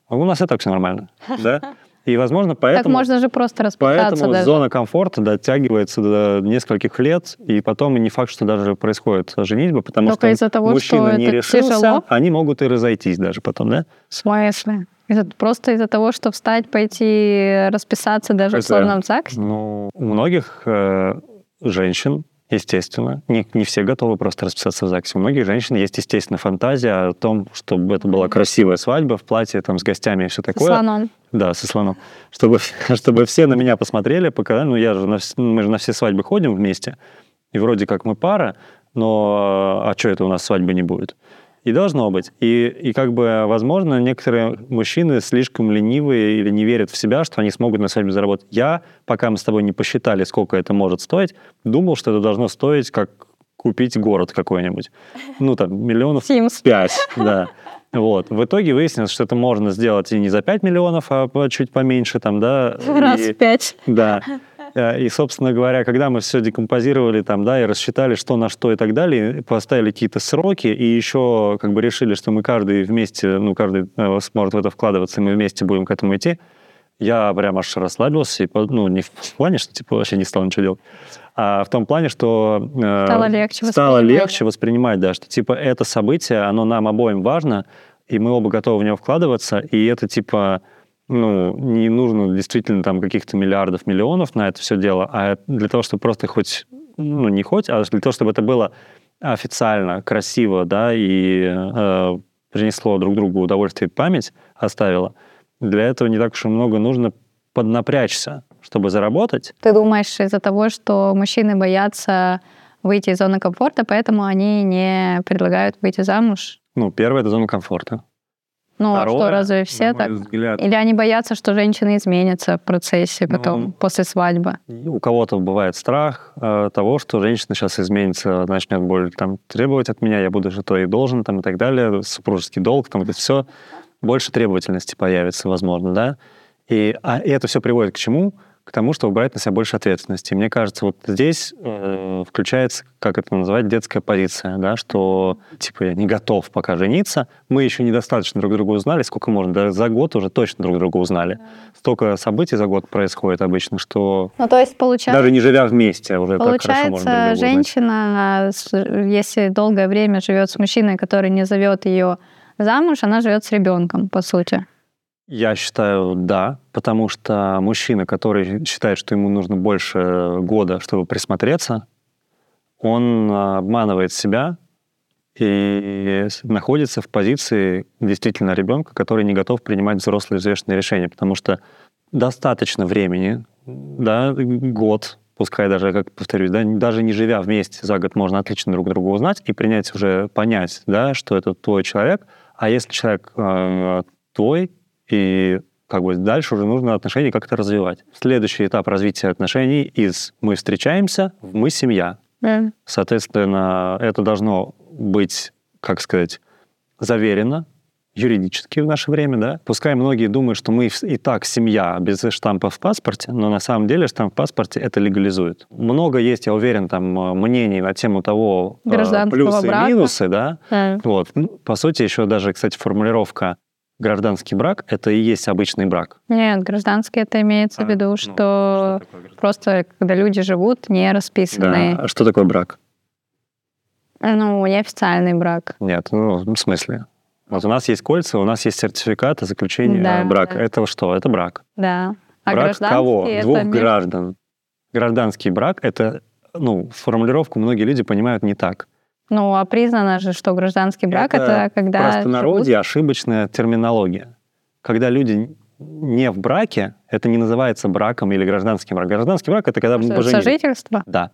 А у нас и так все нормально, да? И, возможно, Так поэтому... можно же просто расписаться Поэтому даже. зона комфорта дотягивается до нескольких лет, и потом не факт, что даже происходит женитьба, потому Только что из-за того, мужчина что не это решился, тяжело? они могут и разойтись даже потом, да? В смысле? Это просто из-за того, что встать, пойти расписаться даже в Это- словном ЗАГСе? Ну, у многих э, женщин, естественно, не, не все готовы просто расписаться в ЗАГСе. У многих женщин есть, естественно, фантазия о том, чтобы это была красивая свадьба в платье там с гостями и все такое. Слоном. Да, со слоном. Чтобы, чтобы все на меня посмотрели, пока, ну, я же на, мы же на все свадьбы ходим вместе, и вроде как мы пара, но а что это у нас свадьбы не будет? И должно быть. И, и как бы, возможно, некоторые мужчины слишком ленивые или не верят в себя, что они смогут на свадьбе заработать. Я, пока мы с тобой не посчитали, сколько это может стоить, думал, что это должно стоить, как купить город какой-нибудь. Ну, там, миллионов Sims. пять, да. Вот. В итоге выяснилось, что это можно сделать и не за 5 миллионов, а чуть поменьше там, да. Раз И- в пять. да. Э, И, собственно говоря, когда мы все декомпозировали там, да, и рассчитали, что на что и так далее, поставили какие-то сроки, и еще как бы решили, что мы каждый вместе, ну, каждый э, сможет в это вкладываться, и мы вместе будем к этому идти, я прям аж расслабился, и, ну, не в плане, что, типа, вообще не стал ничего делать, а в том плане, что... э, Стало легче Стало воспринимать, легче воспринимать, да, что, типа, это событие, оно нам обоим важно, и мы оба готовы в него вкладываться, и это, типа, ну, не нужно действительно там каких-то миллиардов, миллионов на это все дело, а для того, чтобы просто хоть, ну, не хоть, а для того, чтобы это было официально, красиво, да, и э, принесло друг другу удовольствие и память оставило, для этого не так уж и много нужно поднапрячься, чтобы заработать. Ты думаешь, из-за того, что мужчины боятся выйти из зоны комфорта, поэтому они не предлагают выйти замуж? Ну, первое — это зона комфорта. Ну, а Второе, что, разве все так? взгляд, Или они боятся, что женщины изменятся в процессе потом, Ну, после свадьбы? У кого-то бывает страх э, того, что женщина сейчас изменится, начнет более там, требовать от меня, я буду же то и должен, там, и так далее, супружеский долг, там, это все. Больше требовательности появится, возможно, да? И, а, и это все приводит к чему? К тому, чтобы брать на себя больше ответственности. И мне кажется, вот здесь э, включается, как это называть, детская позиция, да, что, типа, я не готов пока жениться, мы еще недостаточно друг друга узнали, сколько можно, да, за год уже точно друг друга узнали. Столько событий за год происходит обычно, что Ну, то есть получается... даже не живя вместе, уже так хорошо можно друг Получается, узнать. женщина, с- если долгое время живет с мужчиной, который не зовет ее замуж, она живет с ребенком, по сути. Я считаю, да, потому что мужчина, который считает, что ему нужно больше года, чтобы присмотреться, он а, обманывает себя и находится в позиции действительно ребенка, который не готов принимать взрослые взвешенные решения, потому что достаточно времени, да, год, пускай даже, как повторюсь, да, даже не живя вместе за год, можно отлично друг друга узнать и принять уже, понять, да, что это твой человек, а если человек э, твой, и как бы дальше уже нужно отношения как-то развивать. Следующий этап развития отношений из «мы встречаемся» в «мы семья». Соответственно, это должно быть, как сказать, заверено юридически в наше время, да. Пускай многие думают, что мы и так семья без штампа в паспорте, но на самом деле штамп в паспорте это легализует. Много есть, я уверен, там э, мнений на тему того э, плюсы брака. и минусы, да. Да. Вот. Ну, По сути, еще даже, кстати, формулировка гражданский брак — это и есть обычный брак. Нет, гражданский это имеется А, в виду, ну, что что просто когда люди живут не расписанные. Да. А что такое брак? Ну, неофициальный брак. Нет, ну, в смысле? Вот у нас есть кольца, у нас есть сертификат о заключении Да, э, брака. да. Это что? Это брак. Да. А брак кого? это Двух между- граждан. Гражданский брак — это, ну, формулировку многие люди понимают не так. Ну, а признано же, что гражданский брак это, В когда простонародье ошибочная терминология. Когда люди не в браке, это не называется браком или гражданским браком. Гражданский брак — это когда мы живут поженились. сожительство. Да.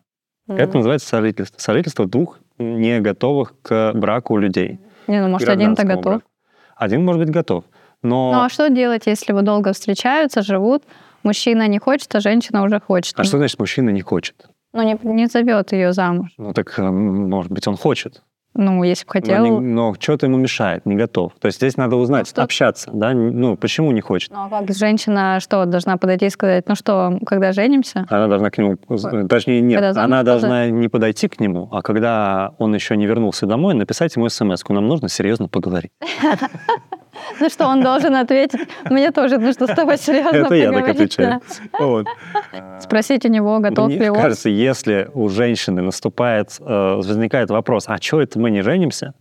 М. Это называется сожительство. Сожительство двух не готовых к браку людей. Не, ну, может, один-то готов. браку. Один может быть готов. Но Ну, а что делать, если вы долго встречаются, живут, мужчина не хочет, а женщина уже хочет? А что значит мужчина не хочет? Ну, не, не зовет ее замуж. Ну так, э, может быть, он хочет. Ну, если бы Но, хотел. не- но что-то ему мешает, не готов. То есть здесь надо узнать, Ну, что- общаться, да? Ну, почему не хочет? Ну, а как женщина что, должна подойти и сказать, ну что, когда женимся? Она должна к нему, точнее, нет, Когда она должна не подойти к нему, а когда он еще не вернулся домой, написать ему смс Нам нужно серьезно поговорить. Ну что, он должен ответить, мне тоже нужно с тобой серьезно Это я так отвечаю. Спросить у него, готов Мне ли он. кажется, если у женщины наступает, э, возникает вопрос, а что это мы не женимся,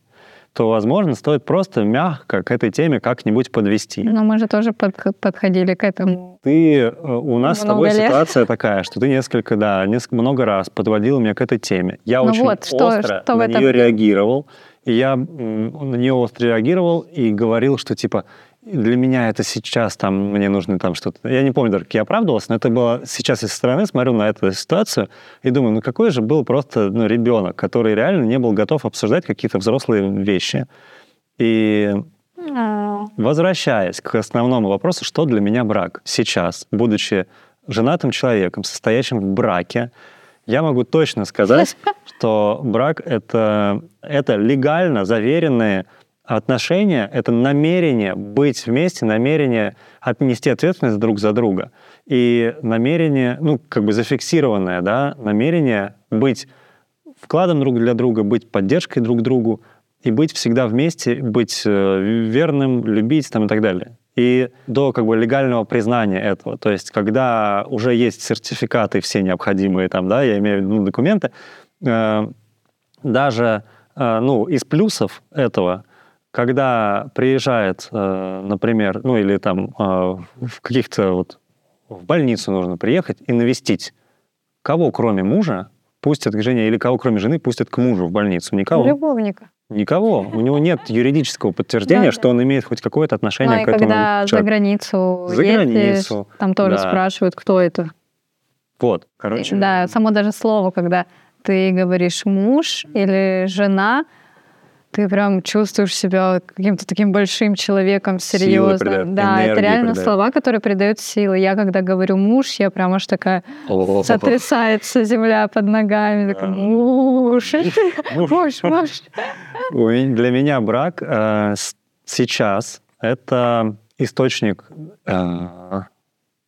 то, возможно, стоит просто мягко к этой теме как-нибудь подвести. Но мы же тоже под, подходили к этому. Ты, э, у нас много с тобой лет. ситуация такая, что ты несколько, да, несколько, много раз подводил меня к этой теме. Я ну очень вот, остро что, что на этом... нее реагировал. И я на нее остро реагировал и говорил, что типа для меня это сейчас там, мне нужно там что-то... Я не помню как я оправдывался, но это было... Сейчас я со стороны смотрю на эту ситуацию и думаю, ну какой же был просто ну, ребенок, который реально не был готов обсуждать какие-то взрослые вещи. И возвращаясь к основному вопросу, что для меня брак сейчас, будучи женатым человеком, состоящим в браке, я могу точно сказать, что брак это, это легально заверенные отношения — это намерение быть вместе, намерение отнести ответственность друг за друга. И намерение, ну, как бы зафиксированное, да, намерение быть вкладом друг для друга, быть поддержкой друг другу и быть всегда вместе, быть э, верным, любить там и так далее. И до как бы легального признания этого, то есть когда уже есть сертификаты все необходимые там, да, я имею в виду документы, э, даже э, ну, из плюсов этого когда приезжает, э, например, ну или там в каких-то вот в больницу нужно приехать и навестить, кого кроме мужа пустят к жене или кого кроме жены пустят к мужу в больницу? Никого. Любовника. Никого. У него нет юридического подтверждения, что он имеет хоть какое-то отношение ну, к этому. когда за границу за границу, там тоже спрашивают, кто это. Вот, короче. Да, само даже слово, когда ты говоришь муж или жена, ты прям чувствуешь себя каким-то таким большим человеком, серьезным. Да, это реально придает. слова, которые придают силы. Я когда говорю муж, я прям аж такая сотрясается земля под ногами. Такая, муж, муж, муж. Для меня брак э, сейчас это источник э,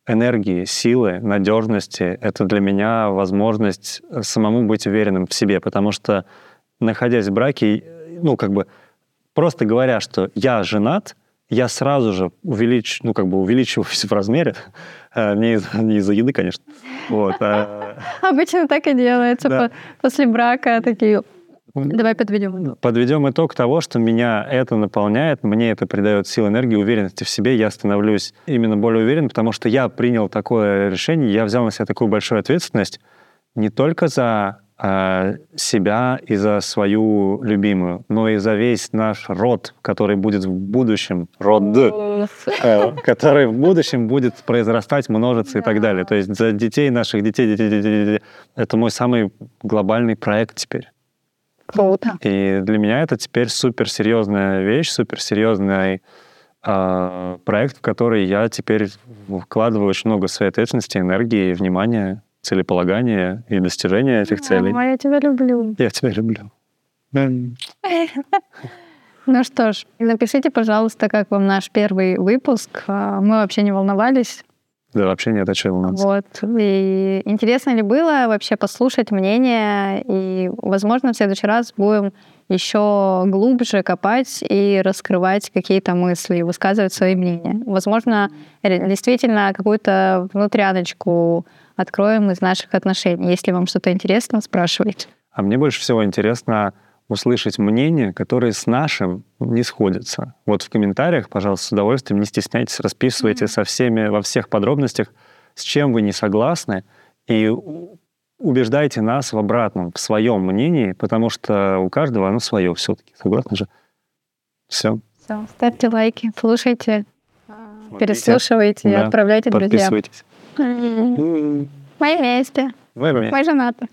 энергии, силы, надежности. Это для меня возможность самому быть уверенным в себе, потому что находясь в браке, ну, как бы, просто говоря, что я женат, я сразу же увелич, ну, как бы увеличиваюсь в размере. Э, не, из, не из-за еды, конечно. Вот, а... Обычно так и делается. Да. После брака такие... Давай подведем. Подведем итог того, что меня это наполняет, мне это придает силы, энергии, уверенности в себе. Я становлюсь именно более уверен, потому что я принял такое решение, я взял на себя такую большую ответственность не только за себя и за свою любимую, но и за весь наш род, который будет в будущем, род, э, который в будущем будет произрастать, множиться и так далее. То есть за детей наших детей, детей, детей, детей. Это мой самый глобальный проект теперь. Круто. И для меня это теперь суперсерьезная вещь, суперсерьезный э, проект, в который я теперь вкладываю очень много своей ответственности, энергии и внимания целеполагания и достижения этих целей. Мама, я тебя люблю. Я тебя люблю. Ну что ж, напишите, пожалуйста, как вам наш первый выпуск. А, мы вообще не волновались. Да, вообще нет, о чем волноваться. Вот. И интересно ли было вообще послушать мнение, и, возможно, в следующий раз будем еще глубже копать и раскрывать какие-то мысли, высказывать свои мнения. Возможно, действительно какую-то внутряночку откроем из наших отношений. Если вам что-то интересно, спрашивайте. А мне больше всего интересно услышать мнения, которые с нашим не сходятся. Вот в комментариях, пожалуйста, с удовольствием, не стесняйтесь, расписывайте mm-hmm. со всеми, во всех подробностях, с чем вы не согласны, и убеждайте нас в обратном, в своем мнении, потому что у каждого оно свое все-таки. Согласны же? Все. Все, ставьте лайки, слушайте, Смотрите. переслушивайте да. и отправляйте друзьям. Подписывайтесь. Мы вместе. Мы вместе. Мы женаты.